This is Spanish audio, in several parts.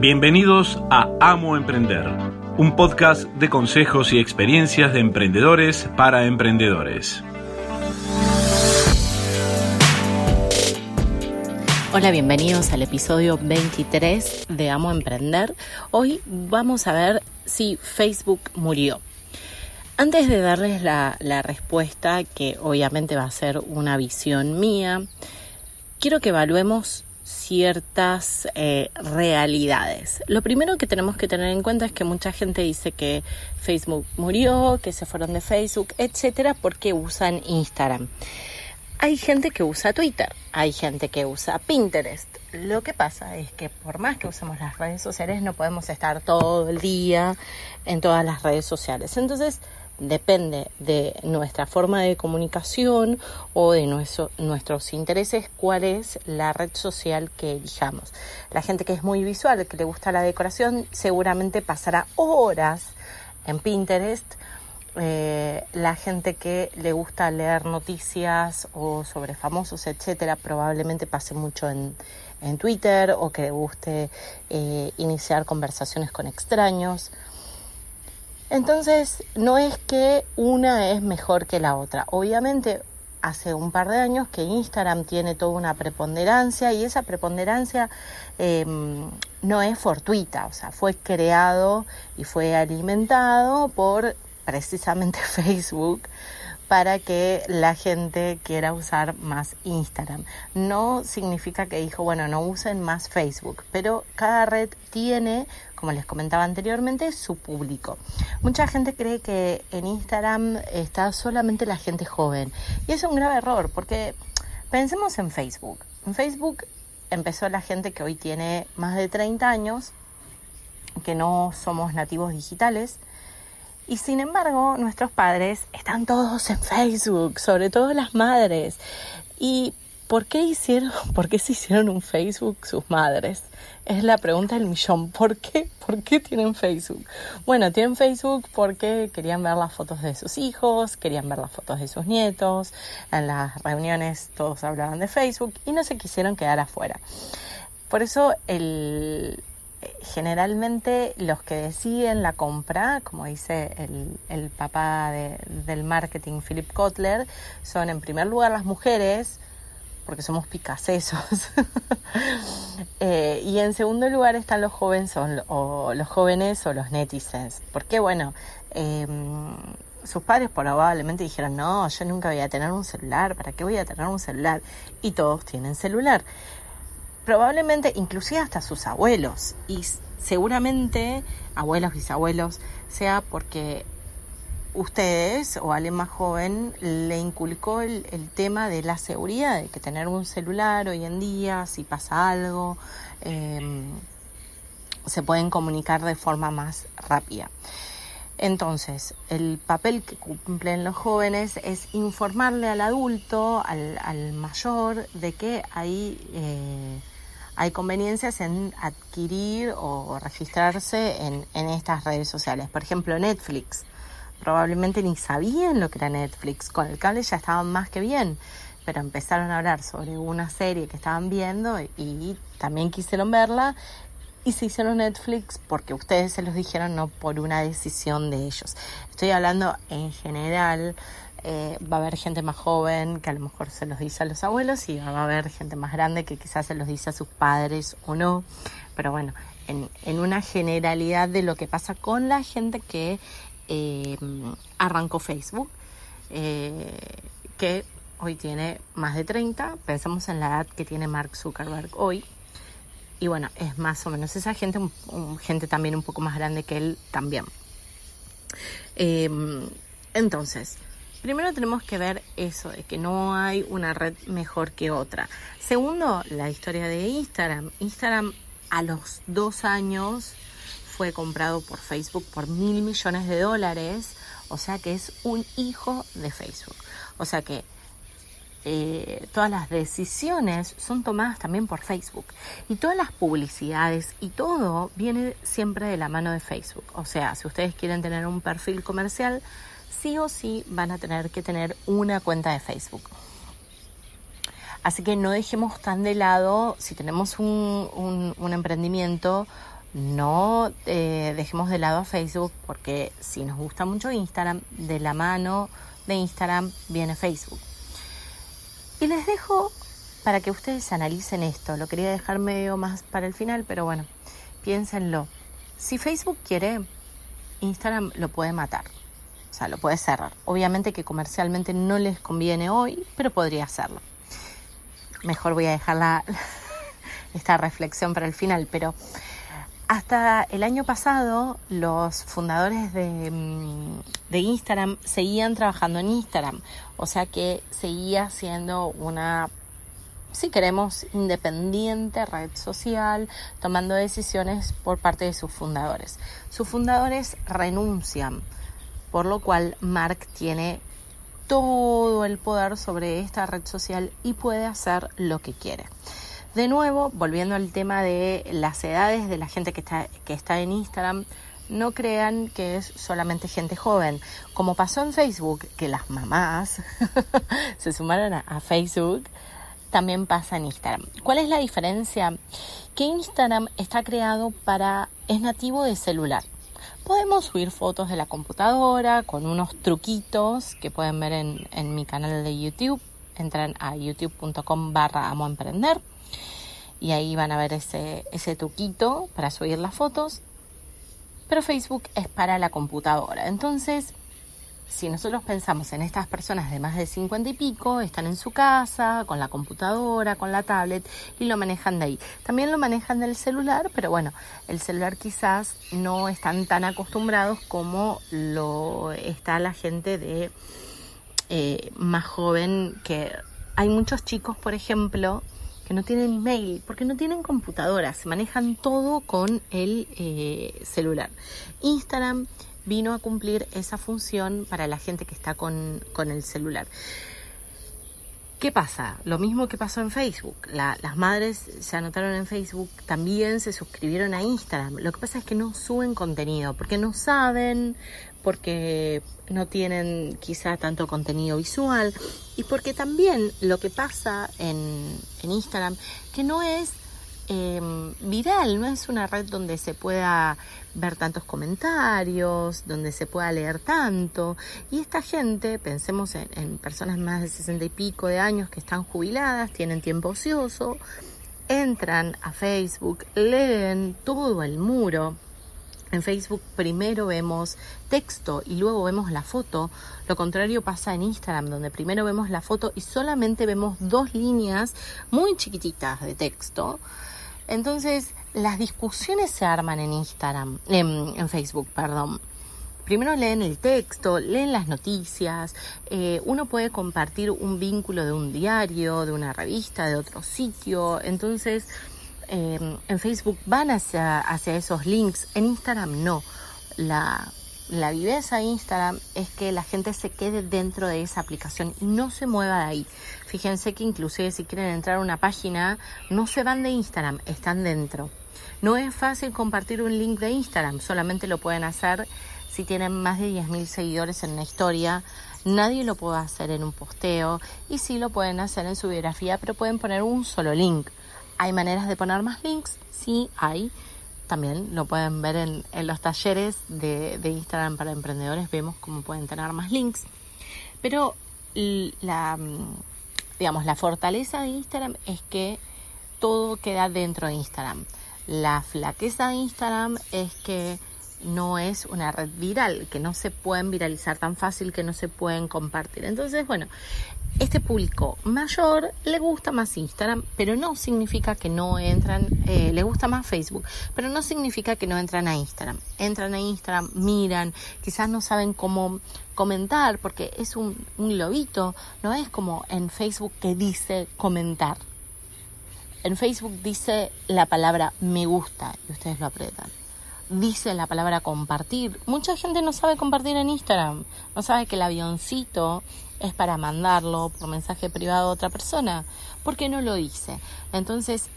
Bienvenidos a Amo Emprender, un podcast de consejos y experiencias de emprendedores para emprendedores. Hola, bienvenidos al episodio 23 de Amo Emprender. Hoy vamos a ver si Facebook murió. Antes de darles la, la respuesta, que obviamente va a ser una visión mía, quiero que evaluemos ciertas eh, realidades. Lo primero que tenemos que tener en cuenta es que mucha gente dice que Facebook murió, que se fueron de Facebook, etcétera, porque usan Instagram. Hay gente que usa Twitter, hay gente que usa Pinterest. Lo que pasa es que por más que usemos las redes sociales, no podemos estar todo el día en todas las redes sociales. Entonces, depende de nuestra forma de comunicación o de nuestros intereses, cuál es la red social que elijamos. La gente que es muy visual, que le gusta la decoración, seguramente pasará horas en Pinterest. Eh, la gente que le gusta leer noticias o sobre famosos, etcétera, probablemente pase mucho en, Twitter o que le guste eh, iniciar conversaciones con extraños. Entonces, no es que una es mejor que la otra. Obviamente, hace un par de años que Instagram tiene toda una preponderancia y esa preponderancia em, no es fortuita, o sea, fue creado y fue alimentado por precisamente Facebook para que la gente quiera usar más Instagram. No significa que dijo, bueno, no usen más Facebook, pero cada red tiene, como les comentaba anteriormente, su público. Mucha gente cree que en Instagram está solamente la gente joven y es un grave error porque pensemos en Facebook. En Facebook empezó la gente que hoy tiene más de 30 años, que no somos nativos digitales, y sin embargo, nuestros padres están todos en Facebook, sobre todo las madres. ¿Y por qué hicieron, por qué se hicieron un Facebook sus madres? Es la pregunta del millón. ¿Por qué? ¿Por qué tienen Facebook? Bueno, tienen Facebook porque querían ver las fotos de sus hijos, querían ver las fotos de sus nietos. En las reuniones todos hablaban de Facebook y no se quisieron quedar afuera. Por eso el, generalmente los que deciden la compra, como dice el, papá del marketing, Philip Kotler, son en primer lugar las mujeres, porque somos picasesos, eh, y en segundo lugar están los jóvenes o, los jóvenes o los netizens, porque bueno, em, sus padres probablemente dijeron, no, yo nunca voy a tener un celular, ¿para qué voy a tener un celular? Y todos tienen celular. Probablemente inclusive hasta sus abuelos y seguramente abuelos, bisabuelos, sea porque ustedes o alguien más joven le inculcó el, tema de la seguridad, de que tener un celular hoy en día, si pasa algo, em, se pueden comunicar de forma más rápida. Entonces, el papel que cumplen los jóvenes es informarle al adulto, al, mayor, de que hay, eh, hay conveniencias en adquirir o registrarse en, en estas redes sociales. Por ejemplo, Netflix. Probablemente ni sabían lo que era Netflix. Con el cable ya estaban más que bien pero empezaron a hablar sobre una serie que estaban viendo y también quisieron verla y se hicieron Netflix porque ustedes se los dijeron, no por una decisión de ellos. Estoy hablando en general, eh, va a haber gente más joven que a lo mejor se los dice a los abuelos y va a haber gente más grande que quizás se los dice a sus padres o no. Pero bueno, en, en una generalidad de lo que pasa con la gente que eh, arrancó Facebook, eh, que hoy tiene más de 30, pensamos en la edad que tiene Mark Zuckerberg hoy, y bueno, es más o menos esa gente, gente también un poco más grande que él también. Em, entonces, primero tenemos que ver eso, de que no hay una red mejor que otra. Segundo, la historia de Instagram. Instagram a los dos años fue comprado por Facebook por mil millones de dólares, o sea que es un hijo de Facebook. O sea que eh, todas las decisiones son tomadas también por Facebook y todas las publicidades y todo viene siempre de la mano de Facebook. O sea, si ustedes quieren tener un perfil comercial, sí o sí van a tener que tener una cuenta de Facebook. Así que no dejemos tan de lado, si tenemos un, un, emprendimiento, no eh, dejemos de lado a Facebook porque si nos gusta mucho Instagram, de la mano de Instagram viene Facebook. Y les dejo para que ustedes analicen esto. Lo quería dejar medio más para el final, pero bueno, piénsenlo. Si Facebook quiere, Instagram lo puede matar. O sea, lo puede cerrar. Obviamente que comercialmente no les conviene hoy, pero podría hacerlo. Mejor voy a dejar esta reflexión para el final, pero hasta el año pasado los fundadores de, mm, de, Instagram seguían trabajando en Instagram, o sea que seguía siendo una, si queremos, independiente red social, tomando decisiones por parte de sus fundadores. Sus fundadores renuncian, por lo cual Mark tiene todo el poder sobre esta red social y puede hacer lo que quiere. De nuevo, volviendo al tema de las edades de la gente que está, que está en Instagram, no crean que es solamente gente joven. Como pasó en Facebook, que las mamás se sumaron a, Facebook, también pasa en Instagram. ¿Cuál es la diferencia? Que Instagram está creado para, es nativo de celular. Podemos subir fotos de la computadora con unos truquitos que pueden ver en, en mi canal de YouTube. Entran a youtube.com barra emprender y ahí van a ver ese, ese truquito para subir las fotos. Pero Facebook es para la computadora. Entonces, si nosotros pensamos en estas personas de más de 50 y pico, están en su casa, con la computadora, con la tablet y lo manejan de ahí. También lo manejan del celular, pero bueno, el celular quizás no están tan acostumbrados como lo está la gente de eh, más joven, que hay muchos chicos, por ejemplo, que no tienen email, porque no tienen computadora, se manejan todo con el eh, celular. Instagram vino a cumplir esa función para la gente que está con, con el celular. ¿Qué pasa? Lo mismo que pasó en Facebook. las madres se anotaron en Facebook, también se suscribieron a Instagram. Lo que pasa es que no suben contenido porque no saben, porque no tienen quizá tanto contenido visual y porque también lo que pasa en, en Instagram, que no es eh, viral, no es una red donde se pueda ver tantos comentarios, donde se pueda leer tanto. Y esta gente, pensemos en, en personas más de sesenta y pico de años que están jubiladas, tienen tiempo ocioso, entran a Facebook, leen todo el muro en Facebook primero vemos texto y luego vemos la foto. Lo contrario pasa en Instagram, donde primero vemos la foto y solamente vemos dos líneas muy chiquititas de texto. Entonces, las discusiones se arman en Instagram, en, Facebook, perdón. Primero leen el texto, leen las noticias, eh, uno puede compartir un vínculo de un diario, de una revista, de otro sitio. Entonces, Em, en Facebook van hacia, hacia esos links, en Instagram no. La, la viveza de Instagram es que la gente se quede dentro de esa aplicación y no se mueva de ahí. Fíjense que inclusive si quieren entrar a una página, no se van de Instagram, están dentro. No es fácil compartir un link de Instagram, solamente lo pueden hacer si tienen más de 10.000 seguidores en una historia. Nadie lo puede hacer en un posteo y sí lo pueden hacer en su biografía, pero pueden poner un solo link. ¿Hay maneras de poner más links? Sí, hay. También lo pueden ver en, los talleres de, Instagram para emprendedores. Vemos cómo pueden tener más links. Pero la, digamos, la fortaleza de Instagram es que todo queda dentro de Instagram. La flaqueza de Instagram es que no es una red viral, que no se pueden viralizar tan fácil, que no se pueden compartir. Entonces, bueno, este público mayor le gusta más Instagram, pero no significa que no entran, eh, le gusta más Facebook, pero no significa que no entran a Instagram. Entran a Instagram, miran, quizás no saben cómo comentar, porque es un, un lobito, no es como en Facebook que dice comentar. En Facebook dice la palabra me gusta y ustedes lo apretan dice la palabra compartir. Mucha gente no sabe compartir en Instagram, no sabe que el avioncito es para mandarlo por mensaje privado a otra persona, porque no lo dice. Entonces,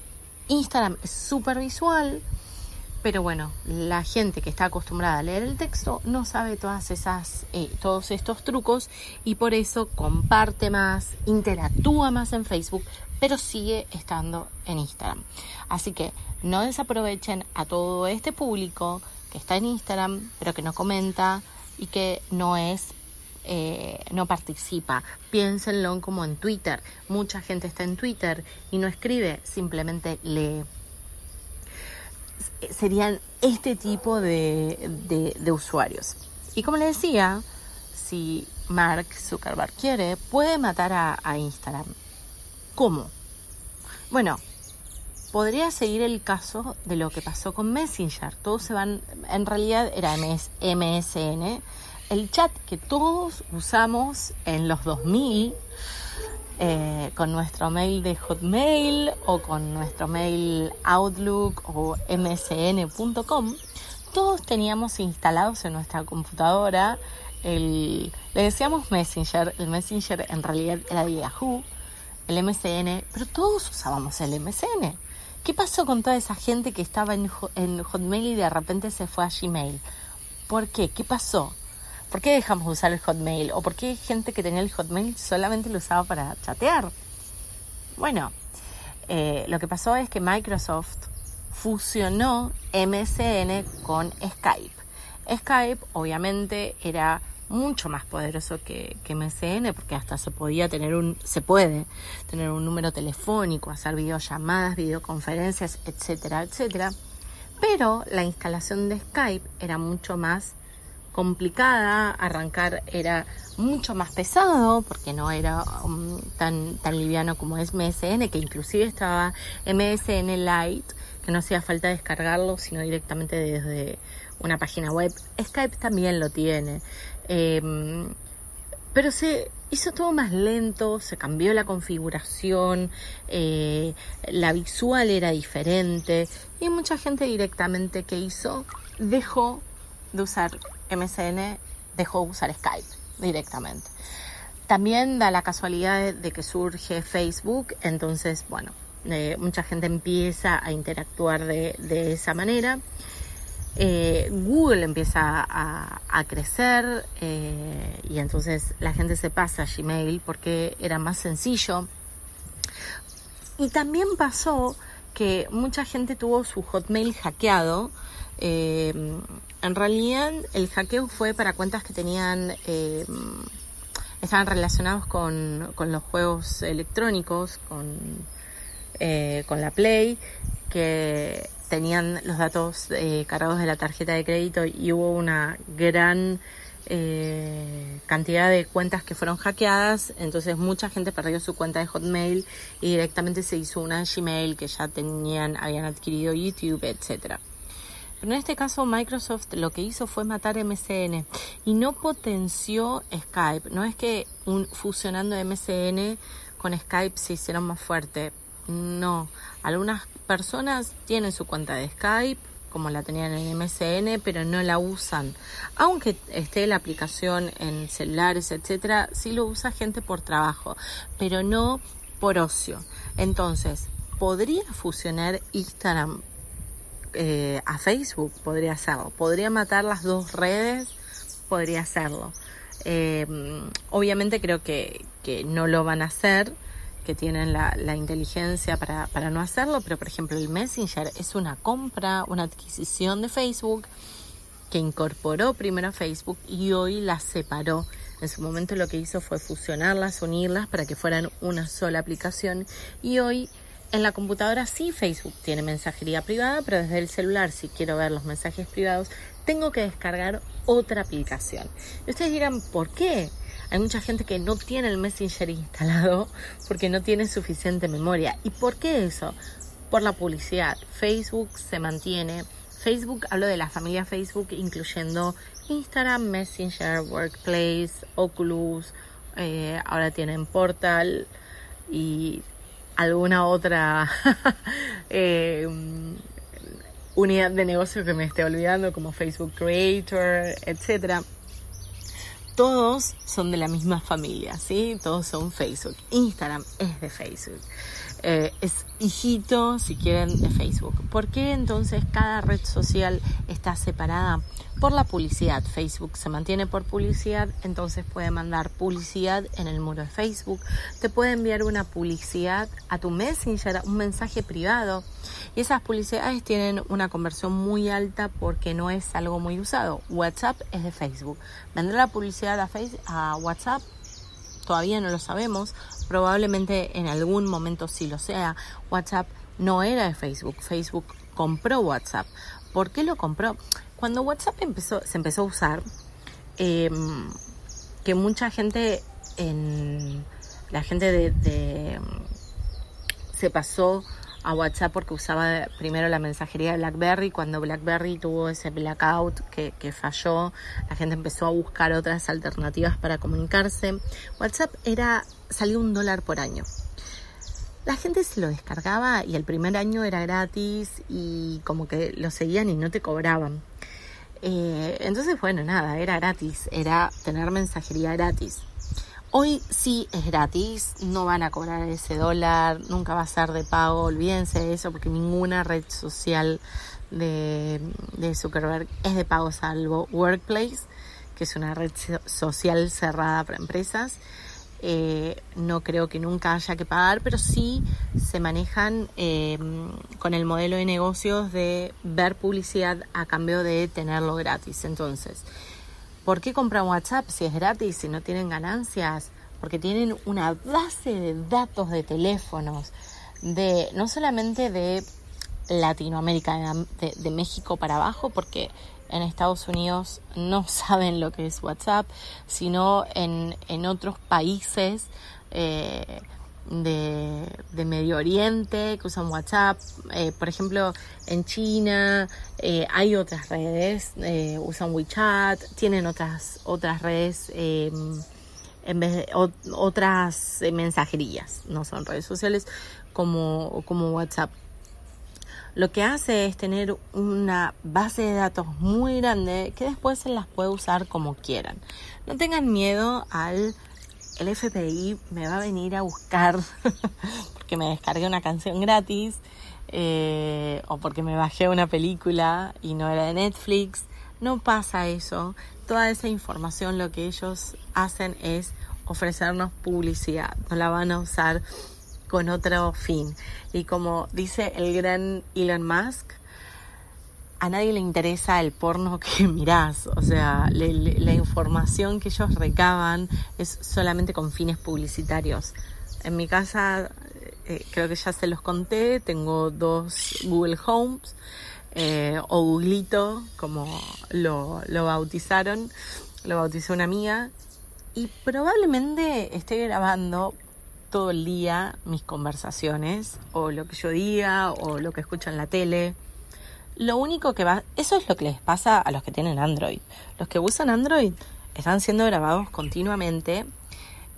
Instagram es súper visual Pero bueno, la gente que está acostumbrada a leer el texto no sabe todas esas, eh, todos estos trucos y por eso comparte más, interactúa más en Facebook, pero sigue estando en Instagram. Así que no desaprovechen a todo este público que está en Instagram, pero que no comenta y que no es eh, no participa. Piénsenlo como en Twitter. Mucha gente está en Twitter y no escribe, simplemente lee serían este tipo de, usuarios. Y como le decía, si Mark Zuckerberg quiere, puede matar a, Instagram. ¿Cómo? Bueno, podría seguir el caso de lo que pasó con Messenger. Todos se van, en realidad era MSN, el chat que todos usamos en los 2000 eh, con nuestro mail de Hotmail o con nuestro mail Outlook o msn.com, todos teníamos instalados en nuestra computadora el, le decíamos Messenger, el Messenger en realidad era de Yahoo, el MSN, pero todos usábamos el MSN. ¿Qué pasó con toda esa gente que estaba en, en Hotmail y de repente se fue a Gmail? ¿Por qué? ¿Qué pasó? ¿Por qué dejamos de usar el Hotmail? ¿O por qué gente que tenía el Hotmail solamente lo usaba para chatear? Bueno, eh, lo que pasó es que Microsoft fusionó MSN con Skype. Skype obviamente era mucho más poderoso que, que, MSN porque hasta se podía tener un se puede tener un número telefónico hacer videollamadas videoconferencias etcétera etcétera pero la instalación de Skype era mucho más complicada, arrancar era mucho más pesado porque no era um, tan, tan liviano como es MSN, que inclusive estaba MSN Lite, que no hacía falta descargarlo, sino directamente desde una página web. Skype también lo tiene. Em, pero se hizo todo más lento, se cambió la configuración, eh, la visual era diferente y mucha gente directamente que hizo dejó de usar MSN dejó usar Skype directamente. También da la casualidad de que surge Facebook, entonces, bueno, eh, mucha gente empieza a interactuar de, esa manera. Eh, Google empieza a, crecer eh, y entonces la gente se pasa a Gmail porque era más sencillo. Y también pasó que mucha gente tuvo su Hotmail hackeado en realidad el hackeo fue para cuentas que tenían, eh, estaban relacionados con, los juegos electrónicos, con, eh, con la Play, que tenían los datos cargados de la tarjeta de crédito y hubo una gran cantidad de cuentas que fueron hackeadas, entonces mucha gente perdió su cuenta de Hotmail y directamente se hizo una Gmail que ya tenían, habían adquirido YouTube, etcétera. Pero en este caso Microsoft lo que hizo fue matar MSN y no potenció Skype. No es que un, fusionando MSN con Skype se hicieron más fuerte. No. Algunas personas tienen su cuenta de Skype como la tenían en MSN, pero no la usan. Aunque esté la aplicación en celulares, etcétera, sí lo usa gente por trabajo, pero no por ocio. Entonces, podría fusionar Instagram eh, a Facebook, podría hacerlo. Podría matar las dos redes, podría hacerlo. Eh, obviamente creo que, que, no lo van a hacer, que tienen la, inteligencia para, para, no hacerlo, pero por ejemplo el Messenger es una compra, una adquisición de Facebook que incorporó primero a Facebook y hoy la separó. En su momento lo que hizo fue fusionarlas, unirlas para que fueran una sola aplicación y hoy en la computadora sí Facebook tiene mensajería privada, pero desde el celular si quiero ver los mensajes privados tengo que descargar otra aplicación. Y ustedes dirán, ¿por qué? Hay mucha gente que no tiene el Messenger instalado porque no tiene suficiente memoria. ¿Y por qué eso? Por la publicidad. Facebook se mantiene. Facebook, hablo de la familia Facebook, incluyendo Instagram, Messenger, Workplace, Oculus, eh, ahora tienen Portal y alguna otra eh, unidad de negocio que me esté olvidando, como Facebook Creator, etcétera. todos son de la misma familia, ¿sí? Todos son Facebook. Instagram es de Facebook. Eh, es hijito, si quieren, de Facebook. ¿Por qué entonces cada red social está separada? Por la publicidad. Facebook se mantiene por publicidad, entonces puede mandar publicidad en el muro de Facebook. Te puede enviar una publicidad a tu Messenger, un mensaje privado. Y esas publicidades tienen una conversión muy alta porque no es algo muy usado. WhatsApp es de Facebook. ¿Vendrá la publicidad a, Facebook, a WhatsApp? Todavía no lo sabemos probablemente en algún momento sí lo sea. WhatsApp no era de Facebook, Facebook compró WhatsApp. ¿Por qué lo compró? Cuando WhatsApp empezó, se empezó a usar, em, que mucha gente en la gente de se pasó a WhatsApp porque usaba primero la mensajería de BlackBerry. Cuando BlackBerry tuvo ese blackout que, que, falló, la gente empezó a buscar otras alternativas para comunicarse. WhatsApp era salió un dólar por año. La gente se lo descargaba y el primer año era gratis y como que lo seguían y no te cobraban. Eh, entonces, bueno, nada, era gratis, era tener mensajería gratis. Hoy sí es gratis, no van a cobrar ese dólar, nunca va a ser de pago, olvídense de eso porque ninguna red social de, Zuckerberg es de pago salvo Workplace, que es una red social cerrada para empresas. Eh, no creo que nunca haya que pagar, pero sí se manejan eh, con el modelo de negocios de ver publicidad a cambio de tenerlo gratis. Entonces, ¿Por qué compran WhatsApp si es gratis, si no tienen ganancias? Porque tienen una base de datos de teléfonos, de no solamente de Latinoamérica, de, México para abajo, porque en Estados Unidos no saben lo que es WhatsApp, sino en, en otros países eh, de, Medio Oriente que usan WhatsApp. Eh, por ejemplo, en China eh, hay otras redes, eh, usan WeChat, tienen otras, otras redes en vez de otras mensajerías, no son redes sociales como, como WhatsApp. Lo que hace es tener una base de datos muy grande que después se las puede usar como quieran. No tengan miedo al el FBI me va a venir a buscar porque me descargué una canción gratis eh, o porque me bajé una película y no era de Netflix. No pasa eso. Toda esa información lo que ellos hacen es ofrecernos publicidad. No la van a usar con otro fin. Y como dice el gran Elon Musk, a nadie le interesa el porno que mirás, o sea, la información que ellos recaban es solamente con fines publicitarios. En mi casa, eh, creo que ya se los conté, tengo dos Google Homes, eh, o Googlito, como lo, lo bautizaron, lo bautizó una amiga, y probablemente esté grabando todo el día mis conversaciones, o lo que yo diga, o lo que escucho en la tele lo único que va, eso es lo que les pasa a los que tienen Android. Los que usan Android están siendo grabados continuamente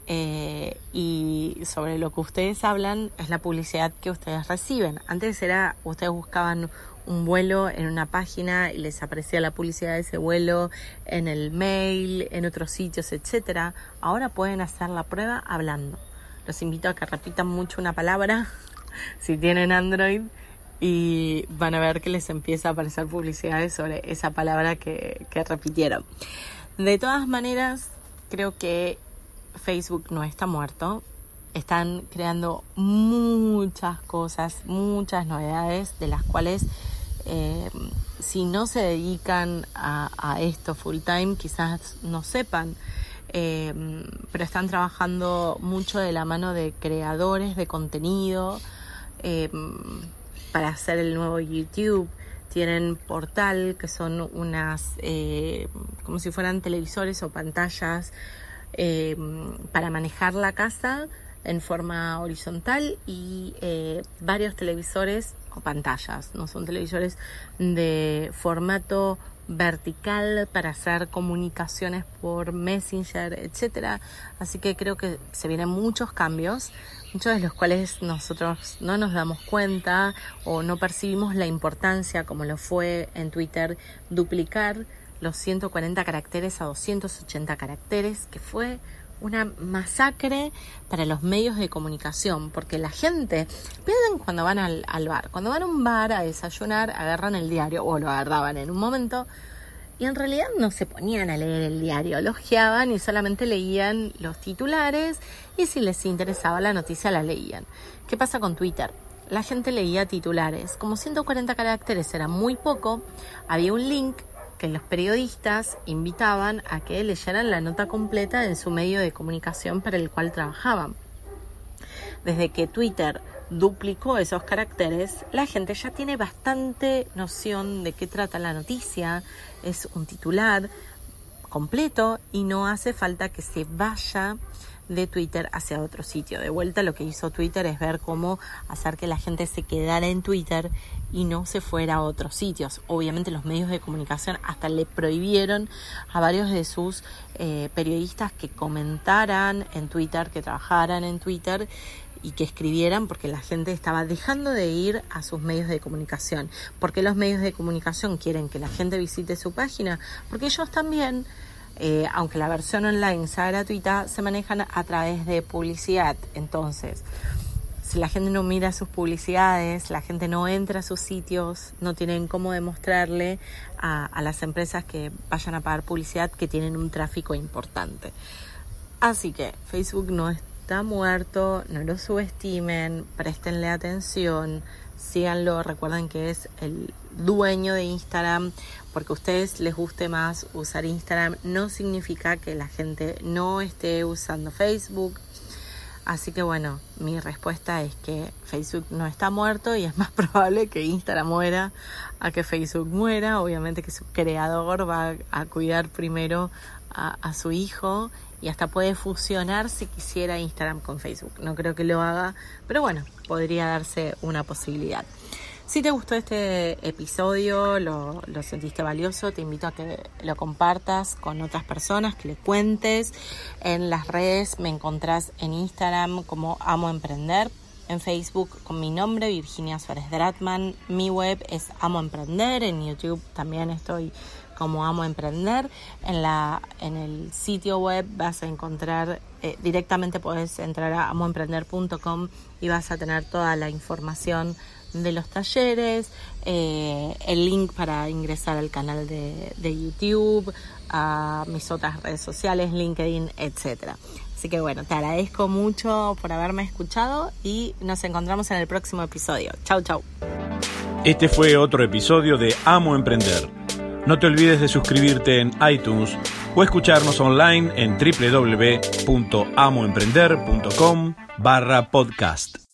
eh, y sobre lo que ustedes hablan es la publicidad que ustedes reciben. Antes era, ustedes buscaban un vuelo en una página y les aparecía la publicidad de ese vuelo en el mail, en otros sitios, etcétera. Ahora pueden hacer la prueba hablando. Los invito a que repitan mucho una palabra si tienen Android y van a ver que les empieza a aparecer publicidades sobre esa palabra que, repitieron. De todas maneras, creo que Facebook no está muerto. Están creando muchas cosas, muchas novedades, de las cuales eh, si no se dedican a, esto full time, quizás no sepan. Eh, pero están trabajando mucho de la mano de creadores de contenido. Eh, para hacer el nuevo YouTube. Tienen portal, que son unas, eh, como si fueran televisores o pantallas eh, para manejar la casa en forma horizontal y eh, varios televisores o pantallas, no son televisores de formato vertical para hacer comunicaciones por Messenger, etcétera. Así que creo que se vienen muchos cambios, muchos de los cuales nosotros no nos damos cuenta o no percibimos la importancia, como lo fue en Twitter, duplicar los 140 caracteres a 280 caracteres, que fue una masacre para los medios de comunicación, porque la gente, piensen cuando van al, bar, cuando van a un bar a desayunar, agarran el diario, o lo agarraban en un momento, y en realidad no se ponían a leer el diario, logeaban y solamente leían los titulares, y si les interesaba la noticia la leían. ¿Qué pasa con Twitter? La gente leía titulares. Como 140 caracteres era muy poco, había un link que los periodistas invitaban a que leyeran la nota completa en su medio de comunicación para el cual trabajaban. Desde que Twitter duplicó esos caracteres, la gente ya tiene bastante noción de qué trata la noticia, es un titular completo y no hace falta que se vaya de Twitter hacia otro sitio. De vuelta lo que hizo Twitter es ver cómo hacer que la gente se quedara en Twitter y no se fuera a otros sitios. Obviamente los medios de comunicación hasta le prohibieron a varios de sus eh, periodistas que comentaran en Twitter, que trabajaran en Twitter y que escribieran porque la gente estaba dejando de ir a sus medios de comunicación. porque los medios de comunicación quieren que la gente visite su página? Porque ellos también eh, aunque la versión online sea gratuita, se manejan a través de publicidad. Entonces, si la gente no mira sus publicidades, la gente no entra a sus sitios, no tienen cómo demostrarle a, las empresas que vayan a pagar publicidad que tienen un tráfico importante. Así que Facebook no está muerto, no lo subestimen, préstenle atención, síganlo, recuerden que es el dueño de Instagram, porque a ustedes les guste más usar Instagram, no significa que la gente no esté usando Facebook. Así que bueno, mi respuesta es que Facebook no está muerto y es más probable que Instagram muera a que Facebook muera. Obviamente que su creador va a cuidar primero a, su hijo y hasta puede fusionar si quisiera Instagram con Facebook. No creo que lo haga, pero bueno, podría darse una posibilidad. Si te gustó este episodio, lo, sentiste valioso, te invito a que lo compartas con otras personas, que le cuentes. En las redes me encontrás en Instagram como Amo Emprender, en Facebook con mi nombre, Virginia Suárez Dratman. Mi web es Amo Emprender, en YouTube también estoy como Amo Emprender. En, la, en el sitio web vas a encontrar, eh, directamente puedes entrar a amoemprender.com y vas a tener toda la información de los talleres, eh, el link para ingresar al canal de, de, YouTube, a mis otras redes sociales, LinkedIn, etcétera. Así que bueno, te agradezco mucho por haberme escuchado y nos encontramos en el próximo episodio. Chau, chau. Este fue otro episodio de Amo Emprender. No te olvides de suscribirte en iTunes o escucharnos online en www.amoemprender.com barra podcast.